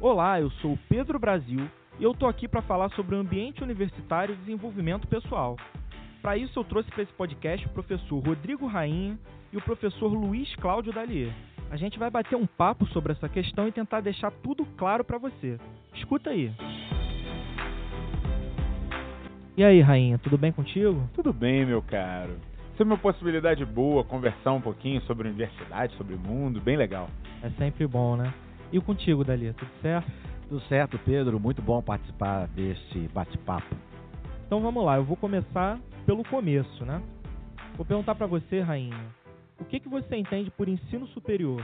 Olá, eu sou o Pedro Brasil e eu tô aqui para falar sobre o ambiente universitário e desenvolvimento pessoal. Para isso eu trouxe para esse podcast o professor Rodrigo Rainha e o professor Luiz Cláudio Dalier. A gente vai bater um papo sobre essa questão e tentar deixar tudo claro para você. Escuta aí. E aí, Rainha, tudo bem contigo? Tudo bem, meu caro. Isso é uma possibilidade boa, conversar um pouquinho sobre universidade, sobre o mundo, bem legal. É sempre bom, né? E contigo, Dali, tudo certo? Tudo certo, Pedro. Muito bom participar desse bate-papo. Então vamos lá, eu vou começar pelo começo, né? Vou perguntar para você, Rainha, o que, que você entende por ensino superior?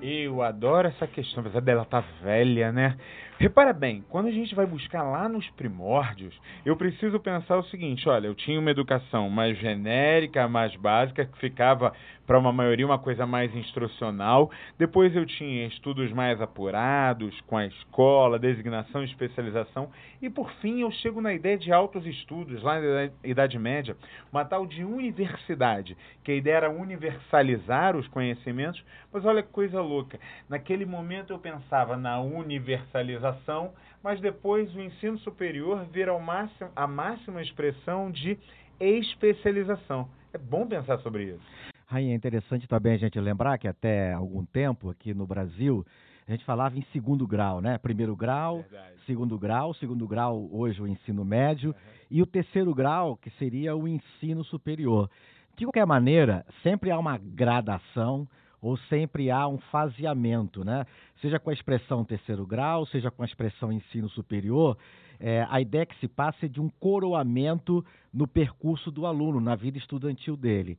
Eu adoro essa questão, apesar dela tá velha, né? Repara bem, quando a gente vai buscar lá nos primórdios, eu preciso pensar o seguinte: olha, eu tinha uma educação mais genérica, mais básica, que ficava para uma maioria uma coisa mais instrucional. Depois eu tinha estudos mais apurados, com a escola, designação e especialização. E por fim eu chego na ideia de altos estudos, lá na Idade Média, uma tal de universidade, que a ideia era universalizar os conhecimentos. Mas olha que coisa louca, naquele momento eu pensava na universalização, mas depois o ensino superior vira máximo, a máxima expressão de especialização. É bom pensar sobre isso. Rainha, é interessante também a gente lembrar que até algum tempo aqui no Brasil a gente falava em segundo grau, né? Primeiro grau, Verdade. segundo grau, segundo grau hoje o ensino médio uhum. e o terceiro grau que seria o ensino superior. De qualquer maneira, sempre há uma gradação ou sempre há um faseamento, né? Seja com a expressão terceiro grau, seja com a expressão ensino superior, é, a ideia que se passa é de um coroamento no percurso do aluno, na vida estudantil dele.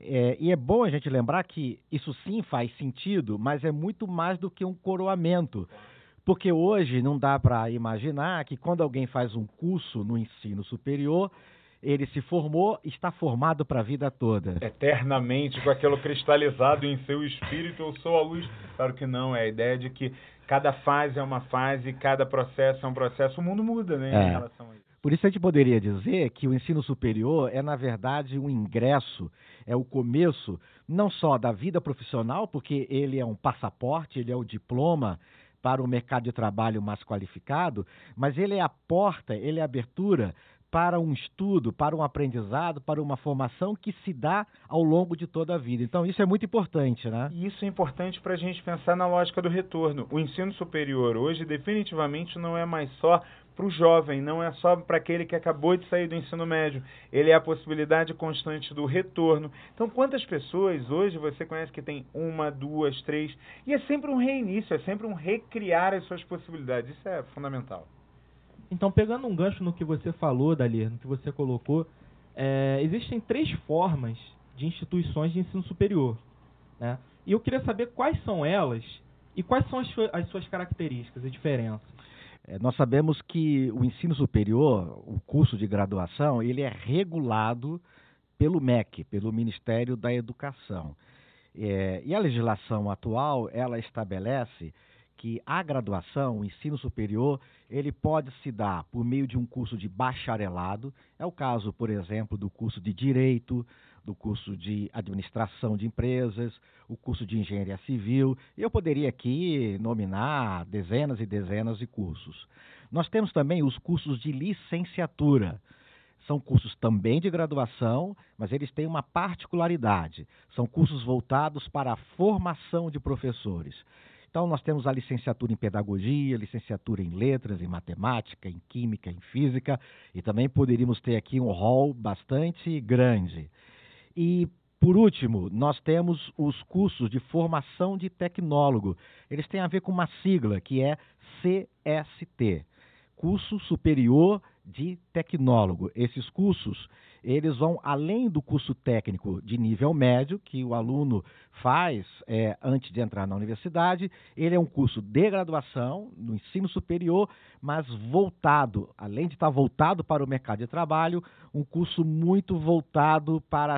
É, e é bom a gente lembrar que isso sim faz sentido, mas é muito mais do que um coroamento. Porque hoje não dá para imaginar que quando alguém faz um curso no ensino superior, ele se formou, está formado para a vida toda. Eternamente, com aquilo cristalizado em seu espírito, eu sou a luz. Claro que não, é a ideia de que cada fase é uma fase, cada processo é um processo. O mundo muda, né, é. em relação a isso. Por isso a gente poderia dizer que o ensino superior é, na verdade, um ingresso, é o começo não só da vida profissional, porque ele é um passaporte, ele é o diploma para o mercado de trabalho mais qualificado, mas ele é a porta, ele é a abertura para um estudo, para um aprendizado, para uma formação que se dá ao longo de toda a vida. Então, isso é muito importante, né? Isso é importante para a gente pensar na lógica do retorno. O ensino superior hoje definitivamente não é mais só para o jovem, não é só para aquele que acabou de sair do ensino médio. Ele é a possibilidade constante do retorno. Então, quantas pessoas hoje você conhece que tem uma, duas, três? E é sempre um reinício, é sempre um recriar as suas possibilidades. Isso é fundamental. Então, pegando um gancho no que você falou, Dali, no que você colocou, é, existem três formas de instituições de ensino superior. Né? E eu queria saber quais são elas e quais são as, as suas características e diferenças. É, nós sabemos que o ensino superior, o curso de graduação, ele é regulado pelo MEC, pelo Ministério da Educação. É, e a legislação atual, ela estabelece que a graduação, o ensino superior, ele pode se dar por meio de um curso de bacharelado. É o caso, por exemplo, do curso de Direito, do curso de administração de empresas, o curso de engenharia civil. Eu poderia aqui nominar dezenas e dezenas de cursos. Nós temos também os cursos de licenciatura. São cursos também de graduação, mas eles têm uma particularidade. São cursos voltados para a formação de professores. Então, nós temos a licenciatura em pedagogia, licenciatura em letras, em matemática, em química, em física, e também poderíamos ter aqui um rol bastante grande. E, por último, nós temos os cursos de formação de tecnólogo. Eles têm a ver com uma sigla que é CST Curso Superior de Tecnólogo. Esses cursos eles vão além do curso técnico de nível médio, que o aluno faz é, antes de entrar na universidade. Ele é um curso de graduação, no ensino superior, mas voltado, além de estar voltado para o mercado de trabalho, um curso muito voltado para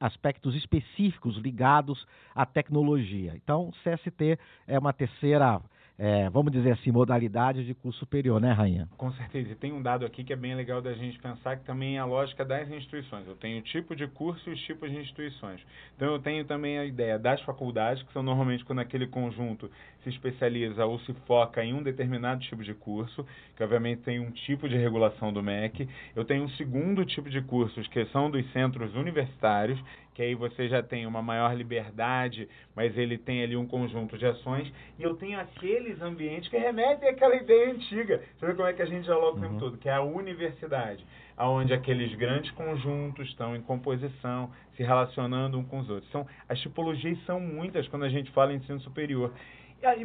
aspectos específicos ligados à tecnologia. Então, CST é uma terceira é, vamos dizer assim, modalidades de curso superior, né, Rainha? Com certeza. E tem um dado aqui que é bem legal da gente pensar, que também é a lógica das instituições. Eu tenho o tipo de curso e os tipos de instituições. Então, eu tenho também a ideia das faculdades, que são normalmente quando aquele conjunto se especializa ou se foca em um determinado tipo de curso, que obviamente tem um tipo de regulação do MEC. Eu tenho um segundo tipo de cursos, que são dos centros universitários, que aí você já tem uma maior liberdade, mas ele tem ali um conjunto de ações, e eu tenho aqueles ambientes que remetem àquela ideia antiga. Você vê como é que a gente dialoga o tempo uhum. todo, que é a universidade, onde aqueles grandes conjuntos estão em composição, se relacionando um com os outros. São, as tipologias são muitas quando a gente fala em ensino superior.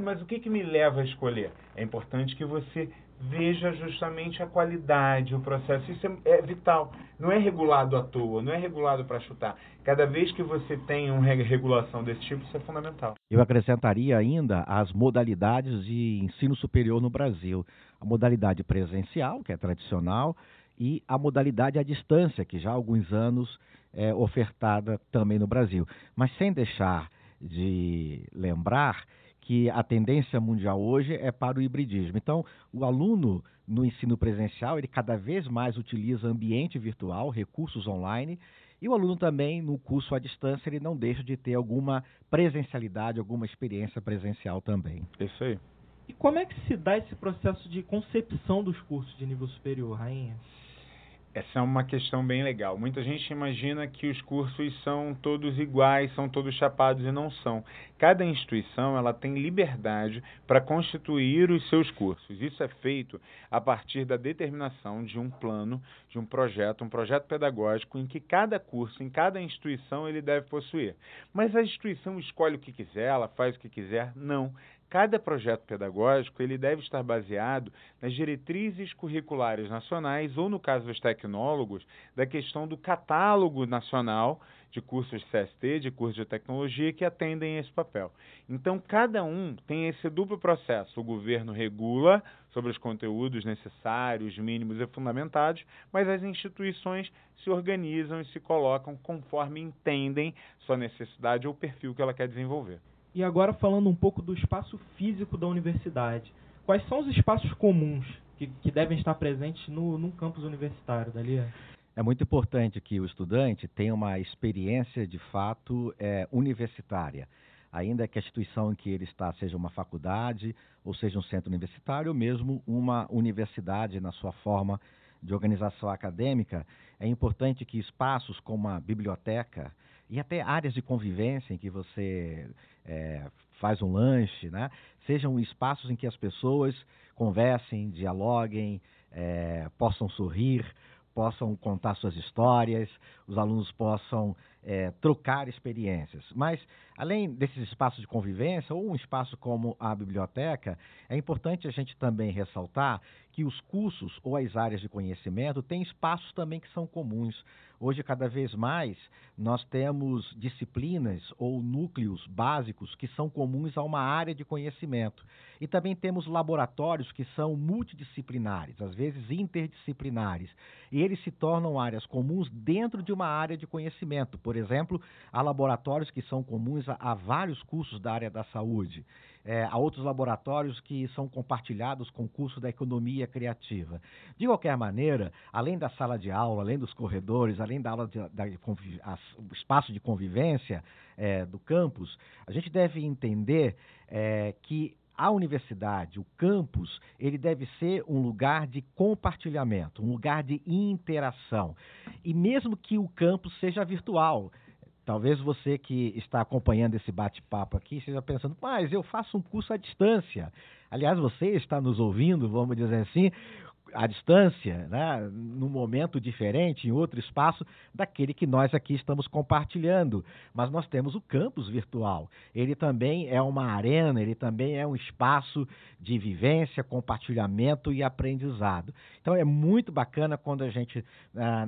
Mas o que, que me leva a escolher? É importante que você veja justamente a qualidade, o processo. Isso é, é vital. Não é regulado à toa, não é regulado para chutar. Cada vez que você tem uma regulação desse tipo, isso é fundamental. Eu acrescentaria ainda as modalidades de ensino superior no Brasil. A modalidade presencial, que é tradicional, e a modalidade à distância, que já há alguns anos é ofertada também no Brasil. Mas sem deixar de lembrar que a tendência mundial hoje é para o hibridismo. Então, o aluno no ensino presencial, ele cada vez mais utiliza ambiente virtual, recursos online, e o aluno também no curso à distância, ele não deixa de ter alguma presencialidade, alguma experiência presencial também. Isso aí. E como é que se dá esse processo de concepção dos cursos de nível superior, Rainha? Essa é uma questão bem legal. Muita gente imagina que os cursos são todos iguais, são todos chapados e não são. Cada instituição ela tem liberdade para constituir os seus cursos. Isso é feito a partir da determinação de um plano, de um projeto, um projeto pedagógico em que cada curso, em cada instituição, ele deve possuir. Mas a instituição escolhe o que quiser, ela faz o que quiser? Não. Cada projeto pedagógico ele deve estar baseado nas diretrizes curriculares nacionais ou, no caso dos tecnólogos, da questão do catálogo nacional de cursos de CST, de cursos de tecnologia que atendem esse papel. Então, cada um tem esse duplo processo. O governo regula sobre os conteúdos necessários, mínimos e fundamentados, mas as instituições se organizam e se colocam conforme entendem sua necessidade ou perfil que ela quer desenvolver. E agora falando um pouco do espaço físico da universidade. Quais são os espaços comuns que, que devem estar presentes no, no campus universitário, Dalia? É muito importante que o estudante tenha uma experiência de fato é, universitária. Ainda que a instituição em que ele está seja uma faculdade, ou seja um centro universitário, ou mesmo uma universidade na sua forma de organização acadêmica, é importante que espaços como a biblioteca e até áreas de convivência em que você é, faz um lanche, né? sejam espaços em que as pessoas conversem, dialoguem, é, possam sorrir, possam contar suas histórias, os alunos possam é, trocar experiências. Mas, além desses espaços de convivência, ou um espaço como a biblioteca, é importante a gente também ressaltar que os cursos ou as áreas de conhecimento têm espaços também que são comuns. Hoje, cada vez mais, nós temos disciplinas ou núcleos básicos que são comuns a uma área de conhecimento. E também temos laboratórios que são multidisciplinares, às vezes interdisciplinares. E eles se tornam áreas comuns dentro de uma área de conhecimento. Por exemplo, há laboratórios que são comuns a, a vários cursos da área da saúde é, a outros laboratórios que são compartilhados com o curso da economia criativa. De qualquer maneira, além da sala de aula, além dos corredores, além da aula de, da, a, espaço de convivência é, do campus, a gente deve entender é, que a universidade, o campus, ele deve ser um lugar de compartilhamento, um lugar de interação. E mesmo que o campus seja virtual, Talvez você que está acompanhando esse bate-papo aqui esteja pensando, mas eu faço um curso à distância. Aliás, você está nos ouvindo, vamos dizer assim, à distância, né, num momento diferente, em outro espaço, daquele que nós aqui estamos compartilhando. Mas nós temos o campus virtual. Ele também é uma arena, ele também é um espaço de vivência, compartilhamento e aprendizado. Então é muito bacana quando a gente,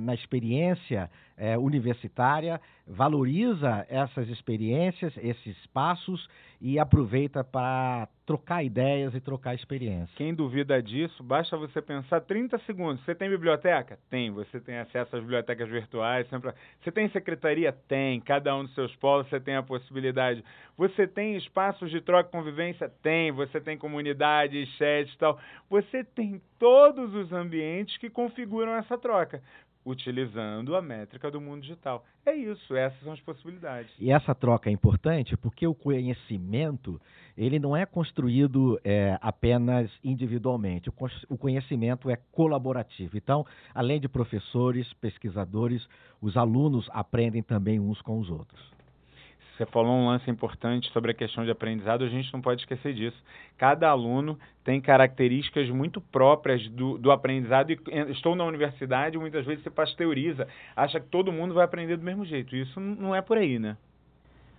na experiência é, universitária valoriza essas experiências, esses passos e aproveita para trocar ideias e trocar experiências. Quem duvida disso, basta você pensar 30 segundos. Você tem biblioteca? Tem. Você tem acesso às bibliotecas virtuais. Sempre... Você tem secretaria? Tem. Cada um dos seus polos você tem a possibilidade. Você tem espaços de troca e convivência? Tem. Você tem comunidade, chat e tal. Você tem todos os ambientes que configuram essa troca utilizando a métrica do mundo digital. É isso, essas são as possibilidades. E essa troca é importante porque o conhecimento ele não é construído é, apenas individualmente. O conhecimento é colaborativo. Então, além de professores, pesquisadores, os alunos aprendem também uns com os outros. Você falou um lance importante sobre a questão de aprendizado, a gente não pode esquecer disso. Cada aluno tem características muito próprias do, do aprendizado e estou na universidade, muitas vezes você pasteuriza, acha que todo mundo vai aprender do mesmo jeito. Isso não é por aí, né?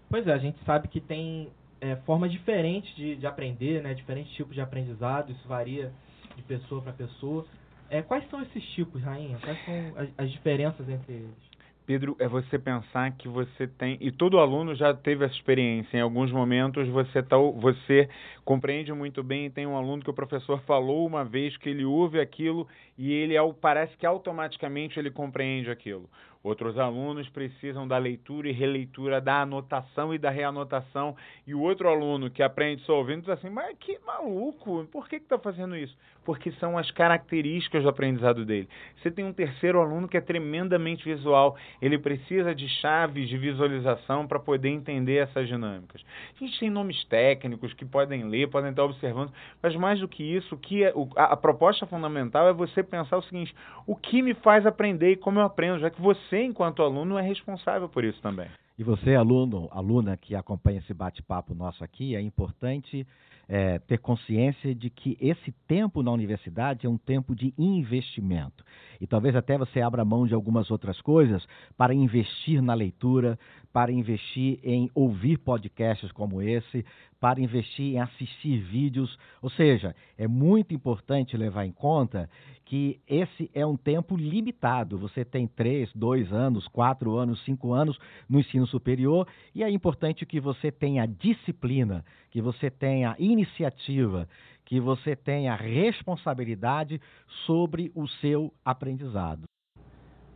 Pois é, a gente sabe que tem é, formas diferentes de, de aprender, né? diferentes tipos de aprendizado, isso varia de pessoa para pessoa. É, quais são esses tipos, Rainha? Quais são as, as diferenças entre eles? Pedro, é você pensar que você tem, e todo aluno já teve essa experiência, em alguns momentos você, tá, você compreende muito bem, tem um aluno que o professor falou uma vez que ele ouve aquilo e ele parece que automaticamente ele compreende aquilo. Outros alunos precisam da leitura e releitura, da anotação e da reanotação. E o outro aluno que aprende só ouvindo diz assim: Mas que maluco, por que está fazendo isso? Porque são as características do aprendizado dele. Você tem um terceiro aluno que é tremendamente visual, ele precisa de chaves de visualização para poder entender essas dinâmicas. A gente tem nomes técnicos que podem ler, podem estar observando, mas mais do que isso, que é, a, a proposta fundamental é você pensar o seguinte: o que me faz aprender e como eu aprendo, já que você você, enquanto aluno, é responsável por isso também. E você, aluno, aluna que acompanha esse bate-papo nosso aqui, é importante é, ter consciência de que esse tempo na universidade é um tempo de investimento. E talvez até você abra mão de algumas outras coisas para investir na leitura, para investir em ouvir podcasts como esse, para investir em assistir vídeos. Ou seja, é muito importante levar em conta que esse é um tempo limitado. Você tem três, dois anos, quatro anos, cinco anos no ensino superior e é importante que você tenha disciplina, que você tenha iniciativa, que você tenha responsabilidade sobre o seu aprendizado.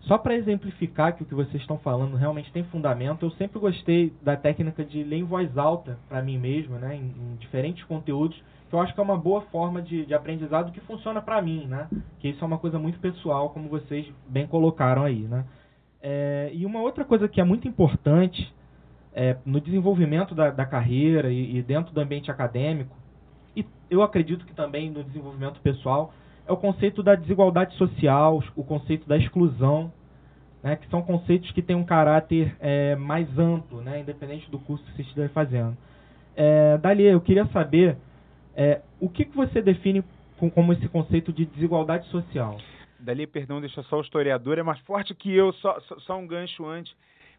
Só para exemplificar que o que vocês estão falando realmente tem fundamento, eu sempre gostei da técnica de ler em voz alta para mim mesmo, né, em, em, diferentes conteúdos, que eu acho que é uma boa forma de, de aprendizado que funciona para mim, né, que isso é uma coisa muito pessoal, como vocês bem colocaram aí, né. É, e uma outra coisa que é muito importante é, no desenvolvimento da, da carreira e, e dentro do ambiente acadêmico, e eu acredito que também no desenvolvimento pessoal, é o conceito da desigualdade social, o conceito da exclusão, né, que são conceitos que têm um caráter é, mais amplo, né, independente do curso que você estiver fazendo. É, Dali, eu queria saber é, o que, que você define com, como esse conceito de desigualdade social. Dali, perdão, deixa só o historiador, é mais forte que eu, só, só, só um gancho antes.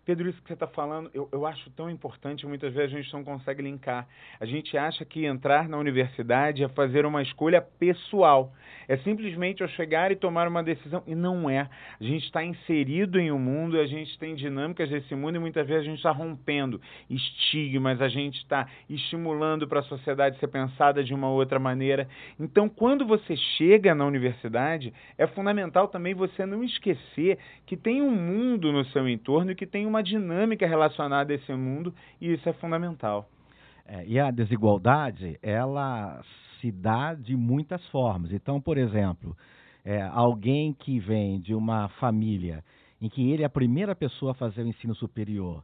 Pedro, isso que você está falando, eu, eu acho tão importante, muitas vezes a gente não consegue linkar. A gente acha que entrar na universidade é fazer uma escolha pessoal. É simplesmente eu chegar e tomar uma decisão. E não é. A gente está inserido em um mundo, a gente tem dinâmicas desse mundo e muitas vezes a gente está rompendo estigmas, a gente está estimulando para a sociedade ser pensada de uma outra maneira. Então, quando você chega na universidade, é fundamental também você não esquecer que tem um mundo no seu entorno e que tem uma dinâmica relacionada a esse mundo e isso é fundamental. É, e a desigualdade, ela se dá de muitas formas. Então, por exemplo, é, alguém que vem de uma família em que ele é a primeira pessoa a fazer o ensino superior,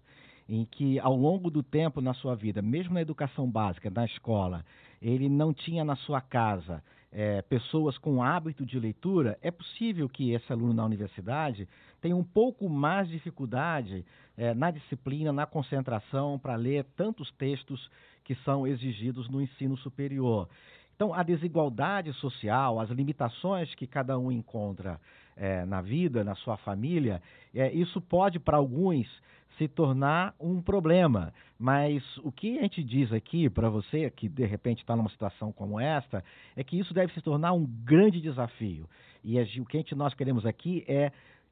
em que ao longo do tempo na sua vida, mesmo na educação básica, na escola, ele não tinha na sua casa é, pessoas com hábito de leitura, é possível que esse aluno na universidade tenha um pouco mais de dificuldade é, na disciplina, na concentração, para ler tantos textos que são exigidos no ensino superior. Então, a desigualdade social, as limitações que cada um encontra é, na vida, na sua família, é, isso pode, para alguns, se tornar um problema. Mas o que a gente diz aqui para você, que de repente está numa situação como esta, é que isso deve se tornar um grande desafio. E o que gente, nós queremos aqui é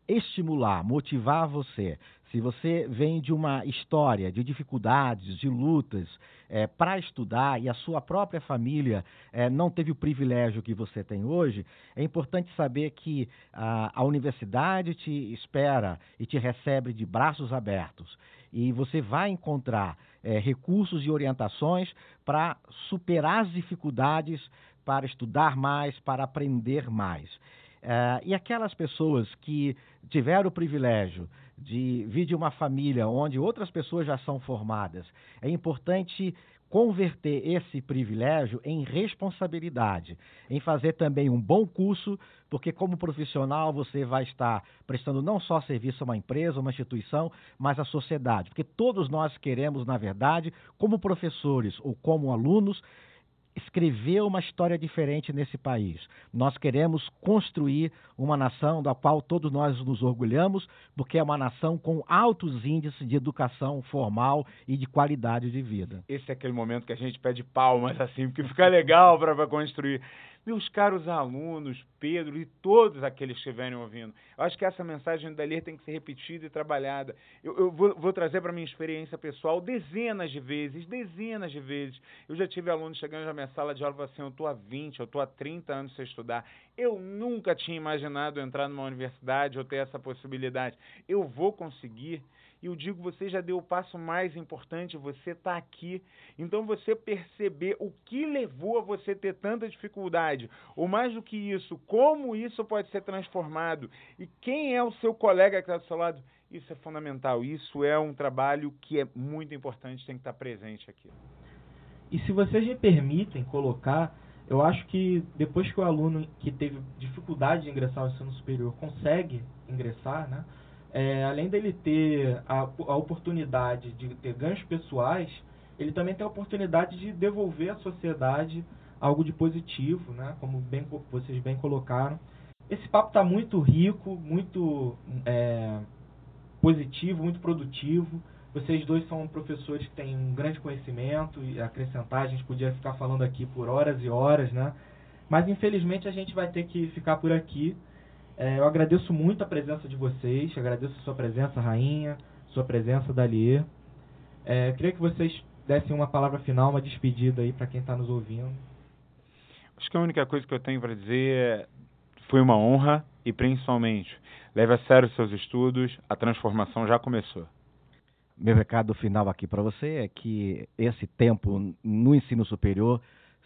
estimular, motivar você, se você vem de uma história de dificuldades, de lutas é, para estudar e a sua própria família é, não teve o privilégio que você tem hoje, é importante saber que a, a universidade te espera e te recebe de braços abertos. E você vai encontrar é, recursos e orientações para superar as dificuldades, para estudar mais, para aprender mais. Uh, e aquelas pessoas que tiveram o privilégio de vir de uma família onde outras pessoas já são formadas, é importante converter esse privilégio em responsabilidade, em fazer também um bom curso, porque como profissional você vai estar prestando não só serviço a uma empresa, uma instituição, mas à sociedade, porque todos nós queremos, na verdade, como professores ou como alunos, escrever uma história diferente nesse país. Nós queremos construir uma nação da qual todos nós nos orgulhamos, porque é uma nação com altos índices de educação formal e de qualidade de vida. Esse é aquele momento que a gente pede palmas assim, porque fica legal para construir. Meus caros alunos, Pedro e todos aqueles que estiverem ouvindo, eu acho que essa mensagem da Ler tem que ser repetida e trabalhada. Eu, eu vou, vou, trazer para minha experiência pessoal dezenas de vezes, dezenas de vezes. Eu já tive alunos chegando na minha sala de aula e falando assim: eu estou há 20, eu estou há 30 anos sem estudar. Eu nunca tinha imaginado entrar numa universidade ou ter essa possibilidade. Eu vou conseguir. E eu digo, você já deu o passo mais importante, você está aqui. Então você perceber o que levou a você ter tanta dificuldade, ou mais do que isso, como isso pode ser transformado e quem é o seu colega que está do seu lado, isso é fundamental. Isso é um trabalho que é muito importante, tem que estar presente aqui. E se vocês me permitem colocar, eu acho que depois que o aluno que teve dificuldade de ingressar ao ensino superior consegue ingressar, né? é, além dele ter a, a oportunidade de ter ganhos pessoais, ele também tem a oportunidade de devolver à sociedade algo de positivo, né? Como bem, vocês bem colocaram. Esse papo está muito rico, muito é, positivo, muito produtivo. Vocês dois são professores que têm um grande conhecimento e acrescentar, a gente podia ficar falando aqui por horas e horas, né? Mas infelizmente a gente vai ter que ficar por aqui. É, eu agradeço muito a presença de vocês, agradeço a sua presença, Rainha, sua presença, Dali. É, queria que vocês dessem uma palavra final, uma despedida aí para quem está nos ouvindo. Acho que a única coisa que eu tenho para dizer é foi uma honra e principalmente leve a sério seus estudos, a transformação já começou. Meu recado final aqui para você é que esse tempo no ensino superior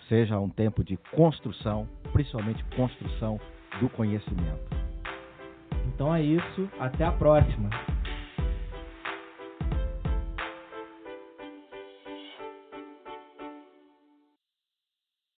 seja um tempo de construção, principalmente construção do conhecimento. Então é isso, até a próxima.